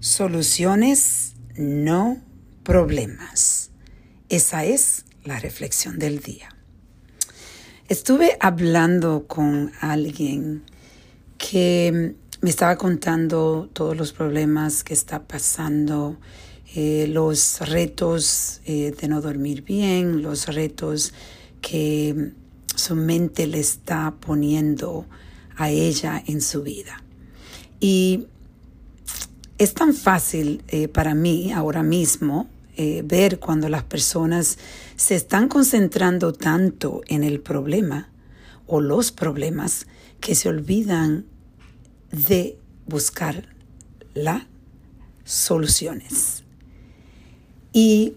Soluciones, no problemas. Esa es la reflexión del día. Estuve hablando con alguien que me estaba contando todos los problemas que está pasando, eh, los retos eh, de no dormir bien, los retos que su mente le está poniendo a ella en su vida. Y es tan fácil eh, para mí ahora mismo ver cuando las personas se están concentrando tanto en el problema o los problemas que se olvidan de buscar las soluciones. Y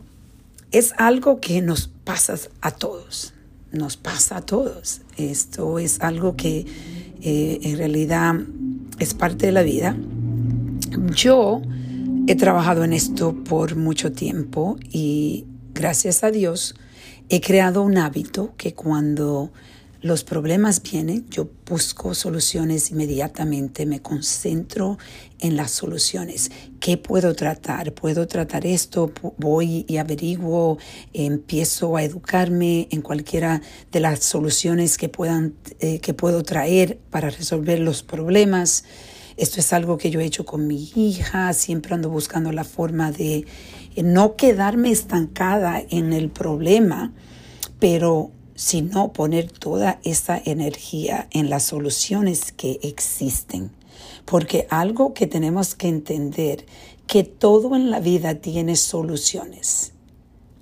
es algo que nos pasa a todos, nos pasa a todos. Esto es algo que eh, en realidad es parte de la vida. Yo he trabajado en esto por mucho tiempo y gracias a Dios he creado un hábito que cuando los problemas vienen, yo busco soluciones inmediatamente, me concentro en las soluciones. ¿Qué puedo tratar? ¿Puedo tratar esto? Voy y averiguo, empiezo a educarme en cualquiera de las soluciones que, puedan, eh, que puedo traer para resolver los problemas. Esto es algo que yo he hecho con mi hija, siempre ando buscando la forma de eh, no quedarme estancada en el problema, pero sino poner toda esa energía en las soluciones que existen. Porque algo que tenemos que entender, que todo en la vida tiene soluciones.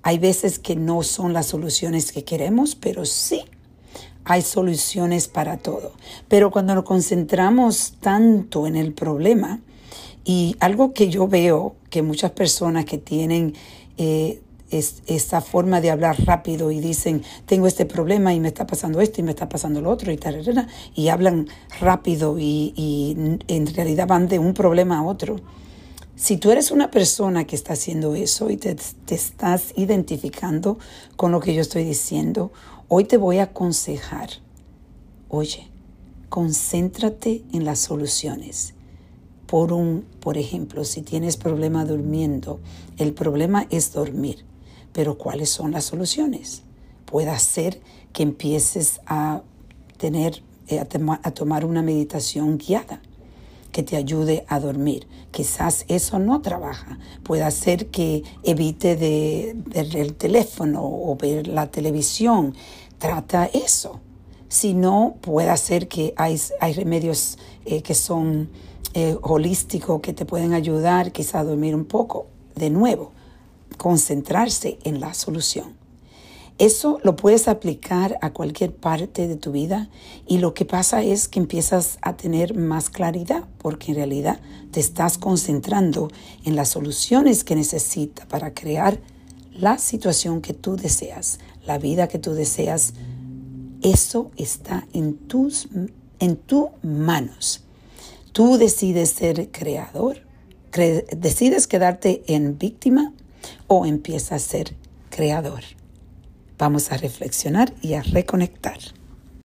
Hay veces que no son las soluciones que queremos, pero sí hay soluciones para todo. Pero cuando nos concentramos tanto en el problema, y algo que yo veo que muchas personas que tienen eh, es, esa forma de hablar rápido y dicen, tengo este problema y me está pasando esto y me está pasando lo otro y tal, y hablan rápido y en realidad van de un problema a otro. Si tú eres una persona que está haciendo eso y te, te, estás identificando con lo que yo estoy diciendo, hoy te voy a aconsejar, oye, concéntrate en las soluciones. Por un, por ejemplo, si tienes problema durmiendo, el problema es dormir. Pero ¿cuáles son las soluciones? Puede ser que empieces a tener, eh, a, tomar una meditación guiada que te ayude a dormir. Quizás eso no trabaja. Puede ser que evite de ver el teléfono o ver la televisión. Trata eso. Si no, puede ser que hay, hay remedios eh, que son eh, holísticos que te pueden ayudar quizás a dormir un poco. De nuevo, concentrarse en la solución. Eso lo puedes aplicar a cualquier parte de tu vida y lo que pasa es que empiezas a tener más claridad porque en realidad te estás concentrando en las soluciones que necesitas para crear la situación que tú deseas, la vida que tú deseas. Eso está en tus en tus manos. Tú decides ser creador, decides quedarte en víctima o empieza a ser creador. Vamos a reflexionar y a reconectar.